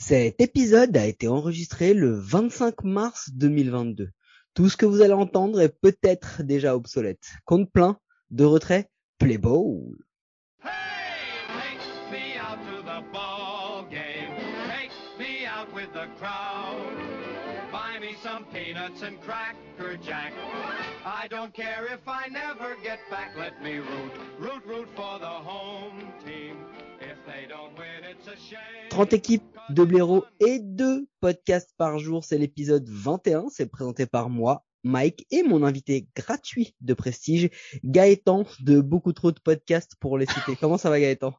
Cet épisode a été enregistré le 25 mars 2022. Tout ce que vous allez entendre est peut-être déjà obsolète. Compte plein, de retrait, play ball. Some peanuts and cracker jack. I don't care if I never get back. Let me root, root, root for the home team. 30 équipes, 2 blaireaux et 2 podcasts par jour. C'est l'épisode 21. C'est présenté par moi, Mike, et mon invité gratuit de prestige, Gaëtan, de beaucoup trop de podcasts pour les citer. Comment ça va Gaëtan?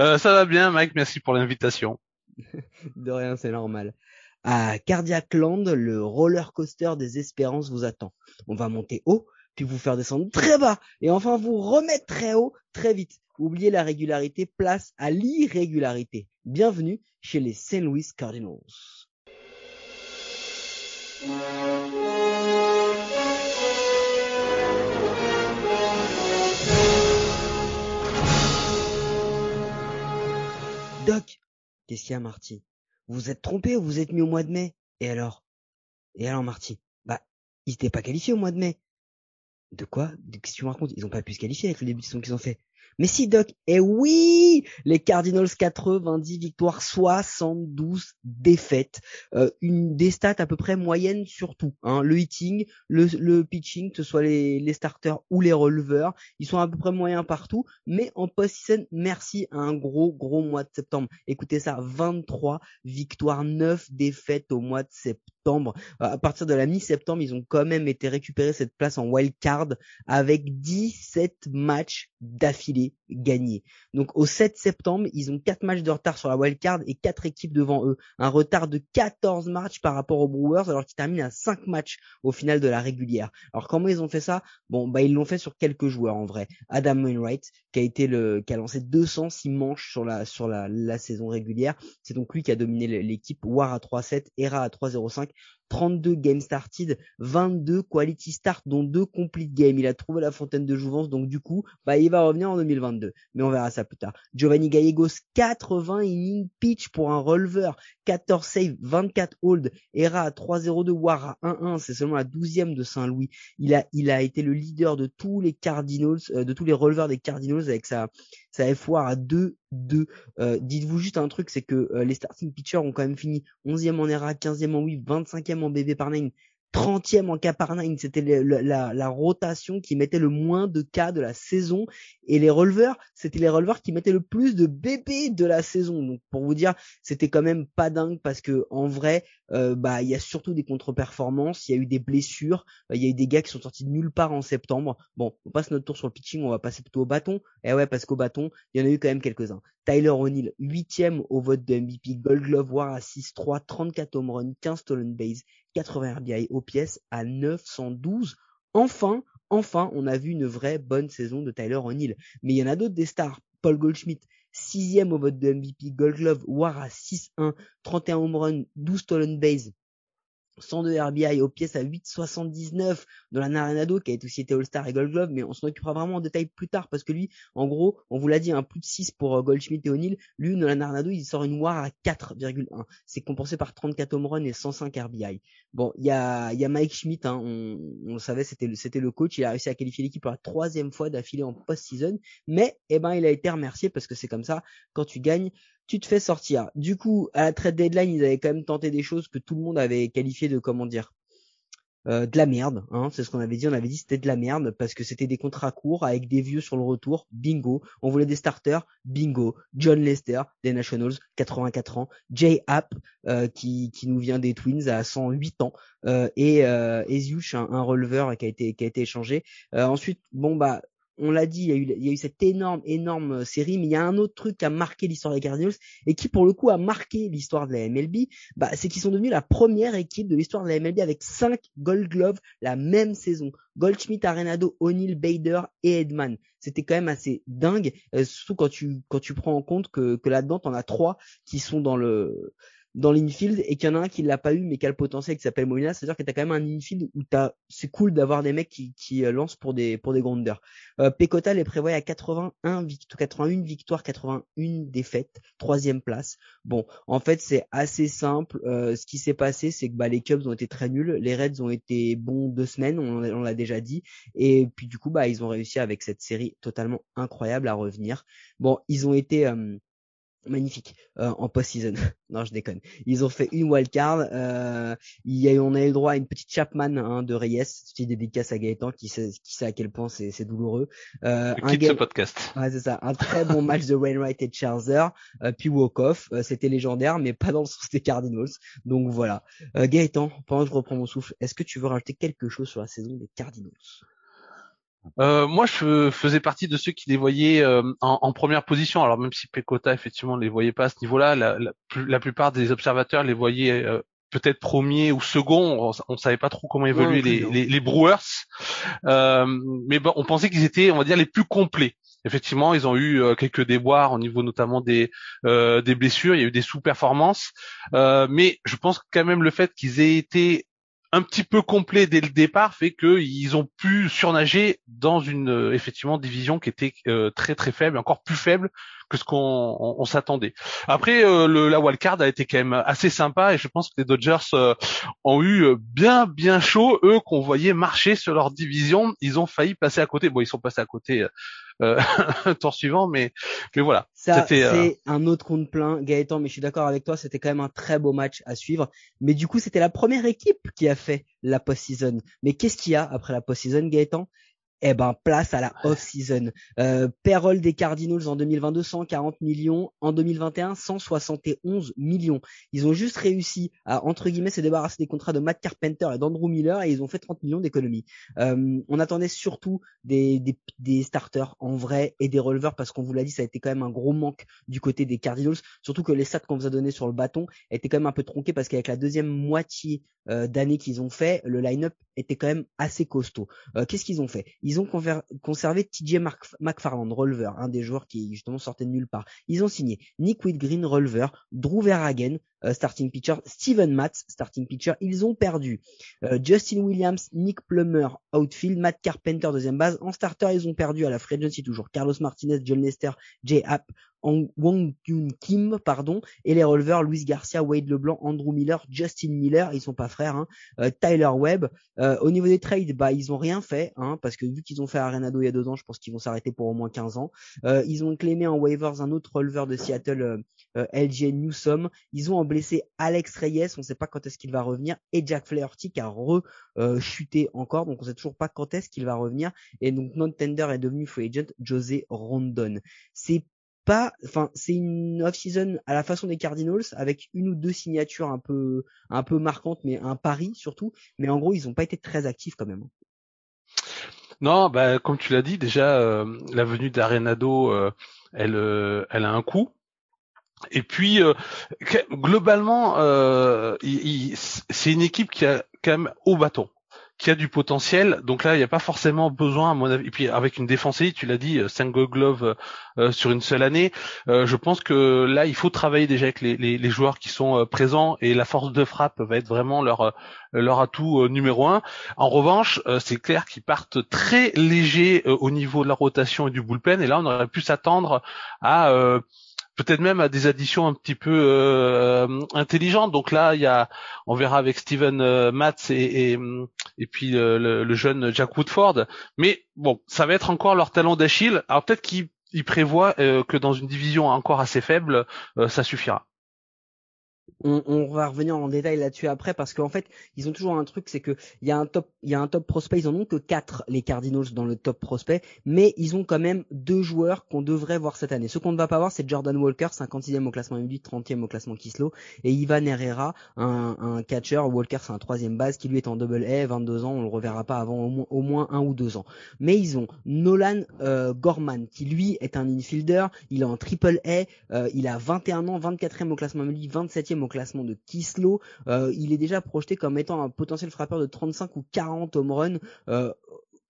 Euh, ça va bien, Mike. Merci pour l'invitation. De rien, c'est normal. À Cardiac Land, le roller coaster des espérances vous attend. On va monter haut, puis vous faire descendre très bas, et enfin vous remettre très haut très vite. Oubliez la régularité, place à l'irrégularité. Bienvenue chez les St. Louis Cardinals. Doc, qu'est-ce qu'il y a Marty? Vous êtes trompé ou vous êtes mis au mois de mai? Et alors? Et alors Marty? Bah, ils n'étaient pas qualifiés au mois de mai. De quoi? Qu'est-ce que tu me racontes? Ils ont pas pu se qualifier avec le début de qu'ils ont fait. Mais si Doc, eh oui Les Cardinals 90 victoires, 72 défaites. Euh, une des stats à peu près moyennes surtout. Hein. Le hitting, le, le pitching, que ce soit les, les starters ou les releveurs, ils sont à peu près moyens partout. Mais en post-season, merci à un gros gros mois de septembre. Écoutez ça, 23 victoires, 9 défaites au mois de septembre. Euh, À partir de la mi-septembre, ils ont quand même été récupérer cette place en wild card avec 17 matchs d'affilée gagnés. Donc au 7 septembre, ils ont 4 matchs de retard sur la wild card et 4 équipes devant eux. Un retard de 14 matchs par rapport aux Brewers alors qu'ils terminent à 5 matchs au final de la régulière. Alors comment ils ont fait ça? Bon, bah ils l'ont fait sur quelques joueurs en vrai. Adam Wainwright qui a été le qui a lancé 206 manches sur la sur la, la saison régulière. C'est donc lui qui a dominé l'équipe War à 3-7, Era à 3-0-5 32 game started, 22 quality start, dont 2 complete game. Il a trouvé la fontaine de jouvence, donc du coup, bah, il va revenir en 2022. Mais on verra ça plus tard. Giovanni Gallegos, 80 innings pitch pour un releveur, 14 save, 24 hold, Era à 3-0-2, War à 1-1, c'est seulement la 12e de Saint-Louis. Il a, il a été le leader de tous les Cardinals, euh, de tous les releveurs des Cardinals avec sa, sa F-War à 2-2. Euh, dites-vous juste un truc, c'est que euh, les starting pitchers ont quand même fini 11e en ERA, 15e en whip, 25e en BB par 9, 30e en K par 9. C'était la, la rotation qui mettait le moins de K de la saison. Et les releveurs, c'était les releveurs qui mettaient le plus de BB de la saison. Donc pour vous dire, c'était quand même pas dingue parce que en vrai, euh, bah il y a surtout des contre-performances, il y a eu des blessures, il y a eu des gars qui sont sortis de nulle part en septembre. Bon, on passe notre tour sur le pitching, on va passer plutôt au bâton. Et ouais, parce qu'au bâton, il y en a eu quand même quelques-uns. Tyler O'Neill, huitième au vote de MVP, Gold Glove War à 6-3, 34 home runs, 15 stolen base, 80 RBI aux pièces à 912. Enfin, enfin, on a vu une vraie bonne saison de Tyler O'Neill. Mais il y en a d'autres des stars. Paul Goldschmidt, sixième au vote de MVP, Gold Glove, War à 6-1, 31 home runs, 12 stolen base. 102 RBI aux pièces à 8,79 de la Naranado qui a aussi été All-Star et Gold Glove, mais on s'en occupera vraiment en détail plus tard parce que lui, en gros, on vous l'a dit, un plus de 6 pour euh, Goldschmidt et O'Neill. Lui, Nolan Arenado, il sort une WAR à 4,1. C'est compensé par 34 home runs et 105 RBI. Bon, il y a, y Mike Schmidt, hein, on, on le savait, c'était le, c'était le coach. Il a réussi à qualifier l'équipe pour la troisième fois d'affilée en post-season, mais eh ben, il a été remercié parce que c'est comme ça. Quand tu gagnes, tu te fais sortir. Du coup, à la trade deadline, ils avaient quand même tenté des choses que tout le monde avait qualifié de comment dire euh, de la merde, hein, c'est ce qu'on avait dit. On avait dit c'était de la merde parce que c'était des contrats courts avec des vieux sur le retour. Bingo. On voulait des starters. Bingo. John Lester des Nationals, 84 ans. Jay Happ euh, qui qui nous vient des Twins à 108 ans euh, et euh, un, un releveur qui a été qui a été échangé. Euh, ensuite, bon bah on l'a dit, il y, a eu, cette énorme, énorme euh, série, mais il y a un autre truc qui a marqué l'histoire des Cardinals et qui, pour le coup, a marqué l'histoire de la MLB, bah, c'est qu'ils sont devenus la première équipe de l'histoire de la MLB avec cinq Gold Gloves la même saison. Goldschmidt, Arenado, O'Neill, Bader et Edman. C'était quand même assez dingue, euh, surtout quand tu quand tu prends en compte que, que là-dedans, t'en as trois qui sont dans le dans l'infield et qu'il y en a un qui l'a pas eu mais qui a le potentiel qui s'appelle Molina, c'est-à-dire que t'as quand même un infield où t'as, c'est cool d'avoir des mecs qui, qui euh, lancent pour des pour des grounders. Euh, Pecota les prévoit à 81 victoires, 81 victoires, 81 défaites, troisième place. Bon, en fait c'est assez simple. Euh, ce qui s'est passé, c'est que bah les Cubs ont été très nuls, les Reds ont été bons deux semaines, on, on l'a déjà dit, et puis du coup bah ils ont réussi avec cette série totalement incroyable à revenir. Bon, ils ont été euh, magnifique euh, en post-season. non, je déconne. Ils ont fait une wildcard. Euh, il y a, on a eu le droit à une petite Chapman hein, de Reyes, petite dédicace à Gaëtan qui sait, qui sait à quel point c'est, c'est douloureux. Euh, un game... ce podcast. Ouais, c'est ça. Un très bon match de Wainwright et de Scherzer, euh, puis walk-off. Euh, c'était légendaire, mais pas dans le sens des Cardinals. Donc voilà. Euh, Gaëtan, pendant que je reprends mon souffle, est-ce que tu veux rajouter quelque chose sur la saison des Cardinals? Euh, moi, je faisais partie de ceux qui les voyaient euh, en, en, première position. Alors même si Pecota effectivement les voyait pas à ce niveau-là, la, la, la, plupart des observateurs les voyaient euh, peut-être premier ou second. On, ne savait pas trop comment évoluer les, les, les, Brewers, euh, mais bon, on pensait qu'ils étaient, on va dire, les plus complets. Effectivement, ils ont eu quelques déboires au niveau notamment des des blessures. Il y a eu des sous-performances, mais je pense quand même le fait qu'ils aient été un petit peu complet dès le départ fait qu'ils ont pu surnager dans une euh, effectivement division qui était euh, très très faible, encore plus faible que ce qu'on on, s'attendait. Après, euh, le, la wildcard a été quand même assez sympa et je pense que les Dodgers ont eu bien bien chaud. Eux qu'on voyait marcher sur leur division, ils ont failli passer à côté. Bon, ils sont passés à côté euh, tour suivant, mais mais voilà. Ça c'est euh... un autre compte plein, Gaëtan. Mais je suis d'accord avec toi, c'était quand même un très beau match à suivre. Mais du coup, c'était la première équipe qui a fait la post-season. Mais qu'est-ce qu'il y a après la post-season, Gaëtan? Eh ben place à la off-season. Euh, payroll des Cardinals en 2022 140 millions, en 2021 171 millions. Ils ont juste réussi à entre guillemets se débarrasser des contrats de Matt Carpenter et d'Andrew Miller et ils ont fait 30 millions d'économies. Euh, on attendait surtout des, des, des, starters en vrai et des releveurs parce qu'on vous l'a dit ça a été quand même un gros manque du côté des Cardinals, surtout que les stats qu'on vous a donné sur le bâton étaient quand même un peu tronqués parce qu'avec la deuxième moitié euh, d'année qu'ils ont fait, le line-up était quand même assez costaud. Euh, qu'est-ce qu'ils ont fait? Ils ont conservé TJ McFarland, releveur, un des joueurs qui justement sortait de nulle part. Ils ont signé Nick Whitgreen, releveur, Drew Verhagen, starting pitcher, Steven Matz, starting pitcher. Ils ont perdu euh, Justin Williams, Nick Plummer, outfield, Matt Carpenter, deuxième base. En starter, ils ont perdu à la free agency toujours Carlos Martinez, John Lester, Jay App, Wong Yun Kim, pardon, et les releveurs Luis Garcia, Wade LeBlanc, Andrew Miller, Justin Miller, ils sont pas frères, hein, euh, Tyler Webb. Euh, au niveau des trades, bah ils ont rien fait, hein, parce que vu qu'ils ont fait Arenado il y a deux ans, je pense qu'ils vont s'arrêter pour au moins 15 ans. Euh, ils ont clémé en waivers un autre releveur de Seattle, LJ Newsom. Ils ont blessé Alex Reyes, on sait pas quand est-ce qu'il va revenir, et Jack Flaherty qui a re-chuté encore, donc on sait toujours pas quand est-ce qu'il va revenir. Et donc non-tender est devenu free agent José Rondon. C'est pas, enfin, c'est une off-season à la façon des Cardinals avec une ou deux signatures un peu, un peu marquantes, mais un pari surtout. Mais en gros, ils n'ont pas été très actifs quand même. Non, bah comme tu l'as dit déjà, euh, la venue d'Arenado, euh, elle, euh, elle a un coût. Et puis globalement, c'est une équipe qui a quand même au bâton qui a du potentiel. Donc là, il n'y a pas forcément besoin, à mon avis. Et puis avec une défense tu l'as dit, 5 gloves euh, sur une seule année. Euh, je pense que là, il faut travailler déjà avec les, les, les joueurs qui sont euh, présents et la force de frappe va être vraiment leur leur atout numéro un. En revanche, c'est clair qu'ils partent très légers au niveau de la rotation et du bullpen. Et là, on aurait pu s'attendre à peut-être même à des additions un petit peu euh, intelligentes. Donc là, il y a, on verra avec Steven euh, Matz et, et, puis le, jeune Jack Woodford. Mais bon, ça va être encore leur talon d'Achille. Alors peut-être qu'ils prévoient euh, que dans une division encore assez faible, euh, ça suffira on, va revenir en détail là-dessus après parce qu'en fait ils ont toujours un truc c'est que il y a un top il y a un top prospect ils en ont que quatre les Cardinals dans le top prospect mais ils ont quand même deux joueurs qu'on devrait voir cette année. Ce qu'on ne va pas voir c'est Jordan Walker 56e au classement MLB 30e au classement Kislo et Ivan Herrera un, un catcher Walker c'est un troisième base qui lui est en double A 22 ans on le reverra pas avant au moins, au moins un ou deux ans. Mais ils ont Nolan euh, Gorman qui lui est un infielder. Il est en triple A euh, il a 21 ans 24e au classement MLB 27e au classement de Kislo. Euh, il est déjà projeté comme étant un potentiel frappeur de 35 ou 40 home runs. Euh,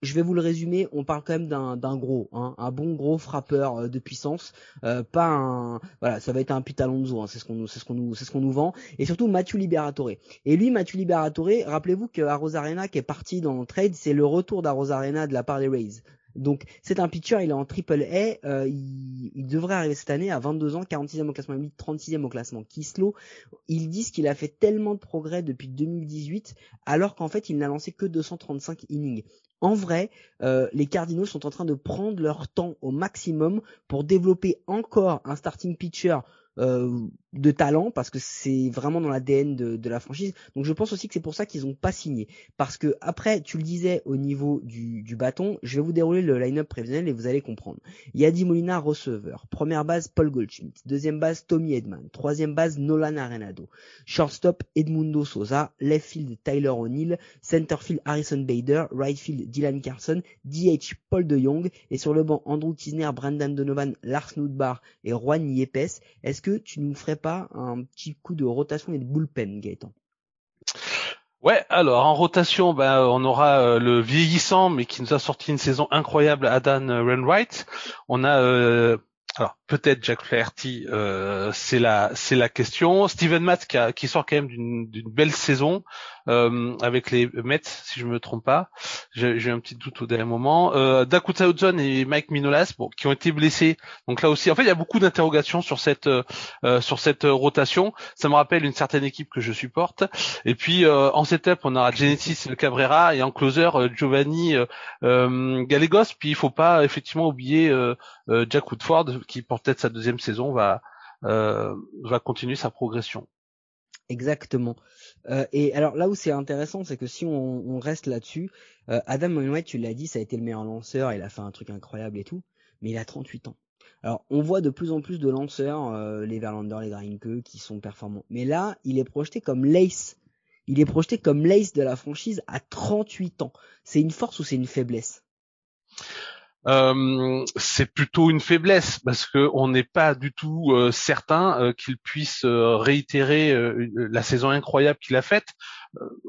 je vais vous le résumer, on parle quand même d'un, gros, hein, un bon gros frappeur euh, de puissance, pas un, voilà, ça va être un Pitalonzo, hein, c'est ce qu'on nous, c'est ce qu'on nous, c'est ce qu'on nous vend, et surtout Mathieu Liberatore. Et lui, Mathieu Liberatore, rappelez-vous que Arena qui est parti dans le trade, c'est le retour d'Arena de la part des Rays. Donc c'est un pitcher, il est en triple A, euh, il, il, devrait arriver cette année à 22 ans, 46e au classement 36e au classement Kislo. Ils disent qu'il a fait tellement de progrès depuis 2018, alors qu'en fait il n'a lancé que 235 innings. En vrai, euh, les Cardinals sont en train de prendre leur temps au maximum pour développer encore un starting pitcher euh, de talent parce que c'est vraiment dans l'ADN de, de, la franchise. Donc je pense aussi que c'est pour ça qu'ils n'ont pas signé. Parce que après, tu le disais au niveau du, du bâton, je vais vous dérouler le line-up prévisionnel et vous allez comprendre. Yadi Molina receveur, première base Paul Goldschmidt, deuxième base Tommy Edman, troisième base Nolan Arenado, shortstop Edmundo Sosa, left field Tyler O'Neill, center field Harrison Bader, right field Dylan Carson, DH Paul De Jong. Et sur le banc Andrew Kisner, Brandon Donovan, Lars Nudbar et Juan Yepes. Est-ce que tu nous ferais pas un petit coup de rotation et de bullpen, Gaëtan? Ouais, alors en rotation, ben, on aura euh, le vieillissant, mais qui nous a sorti une saison incroyable, Adam Renwright. On a euh, alors peut-être Jack Flaherty, euh, c'est la c'est la question. Steven Matt qui, qui sort quand même d'une belle saison euh, avec les Mets, si je me trompe pas. J'ai un petit doute au dernier moment. Euh, Dakota Hudson et Mike Minolas, bon, qui ont été blessés. Donc là aussi, en fait, il y a beaucoup d'interrogations sur cette euh, sur cette rotation. Ça me rappelle une certaine équipe que je supporte. Et puis euh, en setup, on aura Genesis Cabrera et en closer euh, Giovanni Gallegos. Puis il faut pas effectivement oublier Jack Woodford qui pour peut-être sa deuxième saison va euh, va continuer sa progression. Exactement. Euh, et alors là où c'est intéressant, c'est que si on, reste là-dessus, euh, Adam Wainwright, tu l'as dit, ça a été le meilleur lanceur, il a fait un truc incroyable et tout, mais il a 38 ans. Alors on voit de plus en plus de lanceurs, les Verlander, les Greinke, qui sont performants. Mais là, il est projeté comme l'ace. Il est projeté comme l'ace de la franchise à 38 ans. C'est une force ou c'est une faiblesse? Euh, c'est plutôt une faiblesse parce que on n'est pas du tout euh, certain euh, qu'il puisse euh, réitérer euh, la saison incroyable qu'il a faite,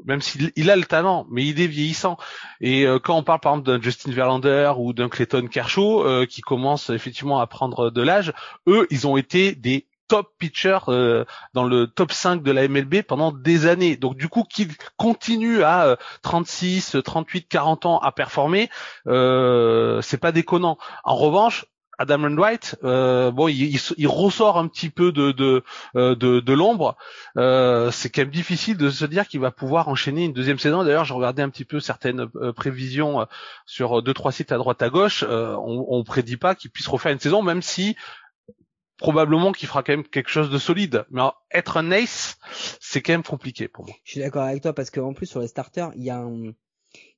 même s'il il a le talent, mais il est vieillissant. Et quand on parle par exemple d'un Justin Verlander ou d'un Clayton Kershaw qui commence effectivement à prendre de l'âge, eux, ils ont été des top pitcher euh, dans le top 5 de la MLB pendant des années. Donc du coup, qu'il continue à 36, 38, 40 ans à performer, euh, c'est pas déconnant. En revanche, Adam White, euh, bon, il, il, ressort un petit peu de de, euh, de, de l'ombre. Euh, c'est quand même difficile de se dire qu'il va pouvoir enchaîner une deuxième saison. D'ailleurs, j'ai regardé un petit peu certaines prévisions sur deux trois sites à droite à gauche. on, on prédit pas qu'il puisse refaire une saison, même si probablement qu'il fera quand même quelque chose de solide. Mais être un ace, c'est quand même compliqué pour moi. Je suis d'accord avec toi parce qu'en plus sur les starters, il y a un...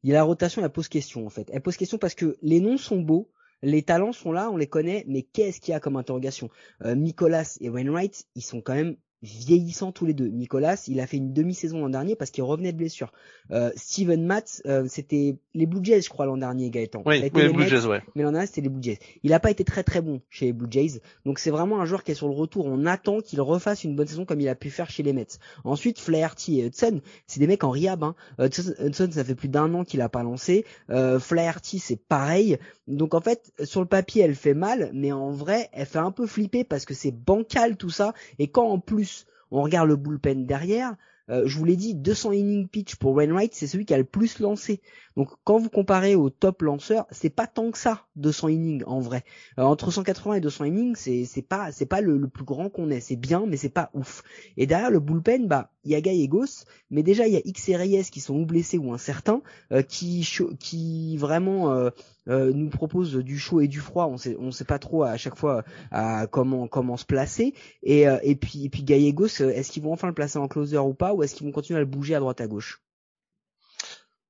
il y a la rotation, elle pose question en fait. Elle pose question parce que les noms sont beaux, les talents sont là, on les connaît, mais qu'est-ce qu'il y a comme interrogation? Euh, Nicolas et Wainwright, ils sont quand même vieillissants tous les deux. Nicolas, il a fait une demi-saison l'an dernier parce qu'il revenait de blessure. Euh, Steven Matt, euh, c'était les Blue Jays, je crois, l'an dernier, Gaëtan. Oui, oui les Blue Jays, ouais. Mais l'an dernier, c'était les Blue Jays. Il n'a pas été très très bon chez les Blue Jays. Donc c'est vraiment un joueur qui est sur le retour. On attend qu'il refasse une bonne saison comme il a pu faire chez les Mets. Ensuite, Flaherty et Hudson, c'est des mecs en rehab. Hein. Hudson, ça fait plus d'un an qu'il a pas lancé. Euh, Flaherty, c'est pareil. Donc en fait, sur le papier, elle fait mal, mais en vrai, elle fait un peu flipper parce que c'est bancal tout ça. Et quand en plus on regarde le bullpen derrière, euh, je vous l'ai dit, 200 innings pitch pour Wainwright, c'est celui qui a le plus lancé. Donc quand vous comparez au top lanceur, c'est pas tant que ça 200 innings en vrai. Euh, entre 180 et 200 innings, c'est c'est pas c'est pas le, plus grand qu'on ait, c'est bien mais c'est pas ouf. Et derrière le bullpen, bah il y a Gallegos, mais déjà il y a X et Reyes qui sont ou blessés ou incertains, euh, qui qui vraiment euh, nous proposent du chaud et du froid. On sait on sait pas trop à chaque fois à comment comment se placer. Et et puis et puis Gallegos, est-ce qu'ils vont enfin le placer en closer ou pas, ou est-ce qu'ils vont continuer à le bouger à droite à gauche?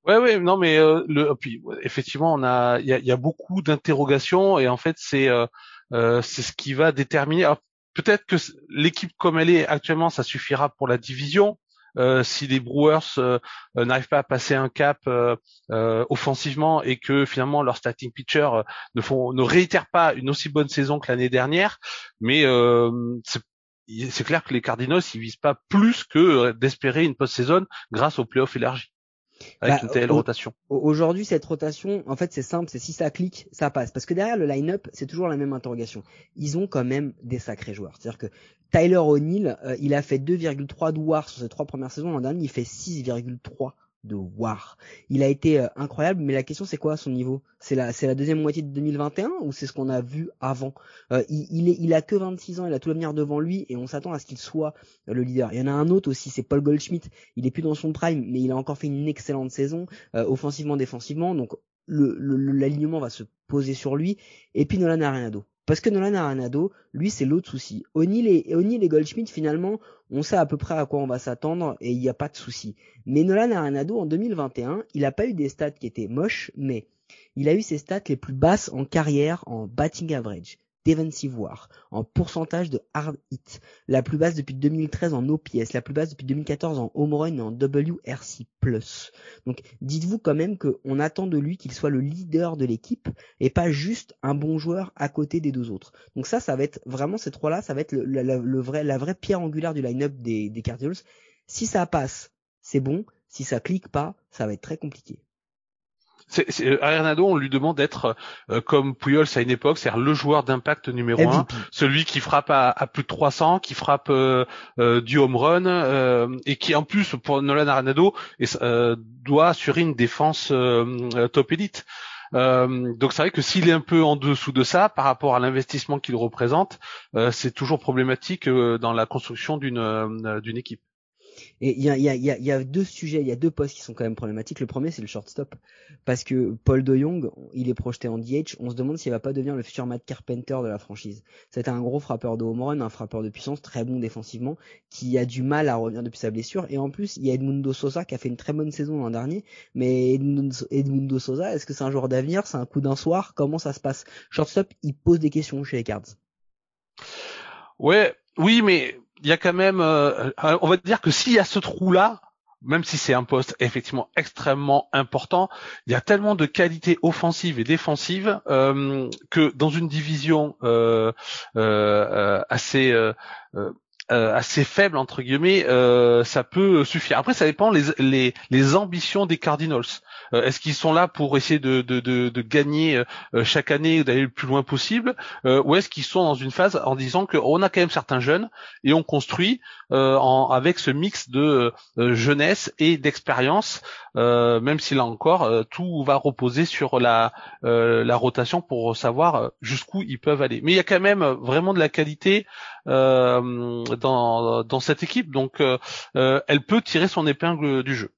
Ouais, ouais, non, mais euh, le, puis effectivement, on a, il y a, y a, beaucoup d'interrogations et en fait, c'est, euh, euh, c'est ce qui va déterminer. Peut-être que l'équipe comme elle est actuellement, ça suffira pour la division. Euh, si les Brewers n'arrivent pas à passer un cap offensivement et que finalement leur starting pitcher ne font, ne réitèrent pas une aussi bonne saison que l'année dernière, mais c'est clair que les Cardinals ils visent pas plus que d'espérer une post-saison grâce aux playoffs élargis. Avec Bah, une telle au- rotation. Au- Aujourd'hui, cette rotation, en fait, c'est simple, c'est si ça clique, ça passe. Parce que derrière le line-up, c'est toujours la même interrogation. Ils ont quand même des sacrés joueurs. C'est-à-dire que Tyler O'Neill, euh, il a fait 2,3 de WAR sur ses trois premières saisons. L'an dernier, il fait 6,3 de WAR. Il a été euh, incroyable, mais la question c'est quoi son niveau? C'est la deuxième moitié de 2021 ou c'est ce qu'on a vu avant? Euh, il, a que 26 ans, il a tout l'avenir devant lui et on s'attend à ce qu'il soit euh, le leader. Il y en a un autre aussi, c'est Paul Goldschmidt. Il est plus dans son prime, mais il a encore fait une excellente saison offensivement, défensivement. Donc l'alignement va se poser sur lui. Et puis Nolan Arenado. Parce que Nolan Arenado, lui, c'est l'autre souci. O'Neal et, O'Neal et Goldschmidt, finalement, on sait à peu près à quoi on va s'attendre et il n'y a pas de souci. Mais Nolan Arenado, en 2021, il a pas eu des stats qui étaient moches, mais il a eu ses stats les plus basses en carrière en batting average, defensive war, en pourcentage de hard hit, la plus basse depuis 2013 en OPS, la plus basse depuis 2014 en home run et en WRC+. Donc dites-vous quand même qu'on attend de lui qu'il soit le leader de l'équipe et pas juste un bon joueur à côté des deux autres. Donc ça, ça va être vraiment ces trois-là, ça va être le, le- le vrai, la vraie pierre angulaire du line-up des, des Cardinals. Si ça passe, c'est bon. Si ça clique pas, ça va être très compliqué. C'est, c'est, euh, Arenado, on lui demande d'être euh, comme Pujols à une époque, c'est-à-dire le joueur d'impact numéro un, celui qui frappe à, à plus de 300, qui frappe euh, euh, du home run euh, et qui en plus pour Nolan Arenado est- euh, doit assurer une défense euh, euh, top élite. Euh, donc c'est vrai que s'il est un peu en dessous de ça par rapport à l'investissement qu'il représente, euh, c'est toujours problématique euh, dans la construction d'une euh, d'une équipe. Et il y a, y, a, y, a, y a deux sujets, il y a deux postes qui sont quand même problématiques. Le premier, c'est le shortstop. Parce que Paul De Jong, il est projeté en DH. On se demande s'il va pas devenir le futur Matt Carpenter de la franchise. C'est un gros frappeur de home run, un frappeur de puissance, très bon défensivement, qui a du mal à revenir depuis sa blessure. Et en plus, il y a Edmundo Sosa qui a fait une très bonne saison l'an dernier. Mais Edmundo Sosa, est-ce que c'est un joueur d'avenir? C'est un coup d'un soir? Comment ça se passe? Shortstop, il pose des questions chez les Cards. Ouais, oui, mais il y a quand même, euh, euh, on va dire que s'il y a ce trou-là, même si c'est un poste effectivement extrêmement important, il y a tellement de qualités offensives et défensives euh, que dans une division assez euh, assez faible entre guillemets, euh, ça peut suffire. Après, ça dépend les les, les ambitions des Cardinals. Euh, Est-ce qu'ils sont là pour essayer de de, de, de gagner euh, chaque année d'aller le plus loin possible, euh, ou est-ce qu'ils sont dans une phase en disant qu'on a quand même certains jeunes et on construit euh, en, avec ce mix de jeunesse et d'expérience, euh, même si là encore euh, tout va reposer sur la euh, la rotation pour savoir jusqu'où ils peuvent aller. Mais il y a quand même vraiment de la qualité euh, dans dans cette équipe, donc euh, euh, elle peut tirer son épingle du jeu.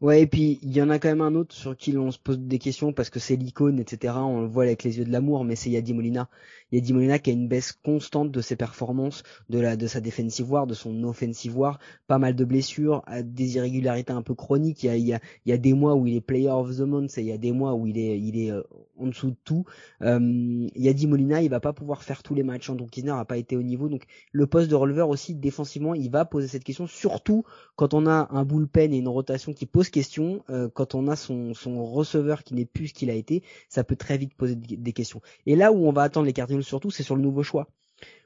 Ouais, et puis il y en a quand même un autre sur qui on se pose des questions parce que c'est l'icône, etc. On le voit avec les yeux de l'amour, mais c'est Yadi Molina. Yadi Molina qui a une baisse constante de ses performances, de sa defensive war, de son offensive war, pas mal de blessures, des irrégularités un peu chroniques. Il y a il y a, il y a des mois où il est player of the month, et il y a des mois où il est il euh, en dessous de tout. Euh, Yadi Molina, il va pas pouvoir faire tous les matchs. Andrew Kisner a pas été au niveau, donc le poste de releveur aussi défensivement, il va poser cette question, surtout quand on a un bullpen et une rotation qui pose question, euh, quand on a son, son receveur qui n'est plus ce qu'il a été, ça peut très vite poser des questions. Et là où on va attendre les Cardinals surtout, c'est sur le nouveau choix.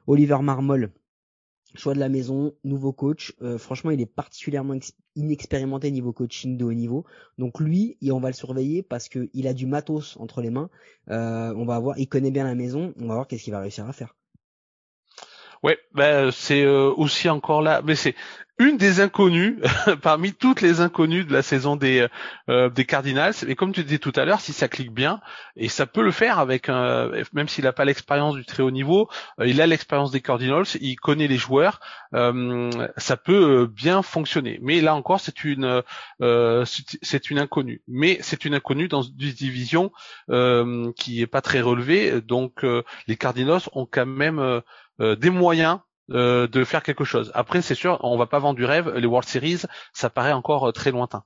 Oliver Marmol, choix de la maison, nouveau coach. Euh, franchement, il est particulièrement inexpérimenté niveau coaching de haut niveau. Donc lui, on va le surveiller parce que il a du matos entre les mains. Euh, on va voir, il connaît bien la maison. On va voir qu'est-ce qu'il va réussir à faire. Ouais, ben c'est euh, aussi encore là, mais c'est une des inconnues parmi toutes les inconnues de la saison des euh, des Cardinals. Et comme tu disais tout à l'heure, si ça clique bien, et ça peut le faire avec un, même s'il n'a pas l'expérience du très haut niveau, euh, il a l'expérience des Cardinals, il connaît les joueurs, euh, ça peut bien fonctionner. Mais là encore, c'est une c'est une inconnue. Mais c'est une inconnue dans une division qui est pas très relevée, donc les Cardinals ont quand même euh, des moyens euh, de faire quelque chose. Après, c'est sûr, on va pas vendre du rêve. Les World Series, ça paraît encore euh, très lointain.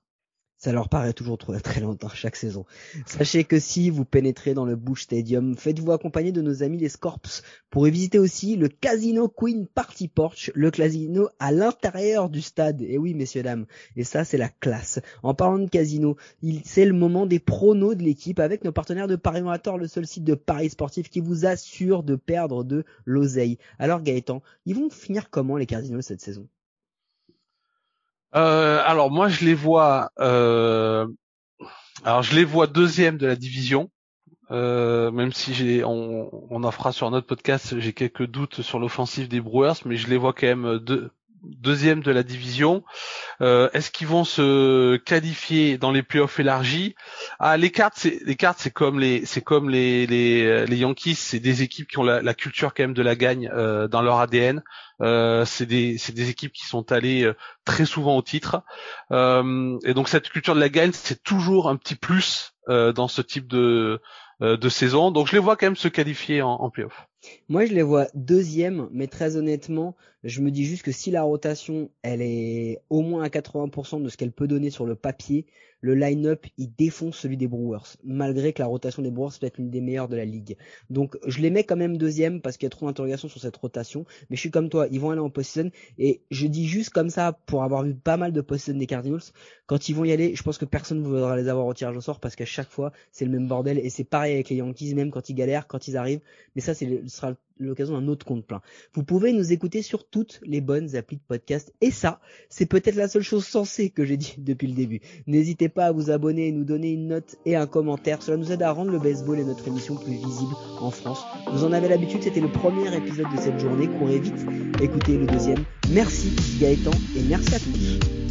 Ça leur paraît toujours trop, très longtemps chaque saison. Sachez que si vous pénétrez dans le Bush Stadium, faites-vous accompagner de nos amis les Scorps pour y visiter aussi le Casino Queen Party Porch, le casino à l'intérieur du stade. Et oui, messieurs dames, et ça c'est la classe. En parlant de casino, c'est le moment des pronos de l'équipe avec nos partenaires de Paris le seul site de paris sportif qui vous assure de perdre de l'oseille. Alors Gaëtan, ils vont finir comment les Cardinals cette saison? Euh, alors moi je les vois. Euh... Alors je les vois deuxième de la division. Euh, même si j'ai, on, on en fera sur notre podcast, j'ai quelques doutes sur l'offensive des Brewers, mais je les vois quand même deux, deuxième de la division. Euh, Est-ce qu'ils vont se qualifier dans les playoffs élargis? Ah, les cartes, c'est les cartes, c'est comme les, Yankees, c'est des équipes qui ont la, culture quand même de la gagne euh, dans leur ADN. Euh, c'est des, équipes qui sont allées euh, très souvent au titre. Et donc cette culture de la gagne, c'est toujours un petit plus dans ce type de saison. Donc je les vois quand même se qualifier en, en playoff. Moi, je les vois deuxième, mais très honnêtement, je me dis juste que si la rotation, elle est au moins à 80% de ce qu'elle peut donner sur le papier, le line-up, il défonce celui des Brewers, malgré que la rotation des Brewers peut être une des meilleures de la ligue. Donc, je les mets quand même deuxième parce qu'il y a trop d'interrogations sur cette rotation, mais je suis comme toi, ils vont aller en post-season, et je dis juste comme ça, pour avoir vu pas mal de post-season des Cardinals, quand ils vont y aller, je pense que personne ne voudra les avoir au tirage au sort parce qu'à chaque fois, c'est le même bordel, et c'est pareil avec les Yankees, même quand ils galèrent, quand ils arrivent, mais ça, c'est ce sera l'occasion d'un autre compte plein. Vous pouvez nous écouter sur toutes les bonnes applis de podcast. Et ça, c'est peut-être la seule chose sensée que j'ai dit depuis le début. N'hésitez pas à vous abonner, nous donner une note et un commentaire. Cela nous aide à rendre le baseball et notre émission plus visible en France. Vous en avez l'habitude, c'était le premier épisode de cette journée. Courez vite, écoutez le deuxième. Merci Gaëtan et merci à tous.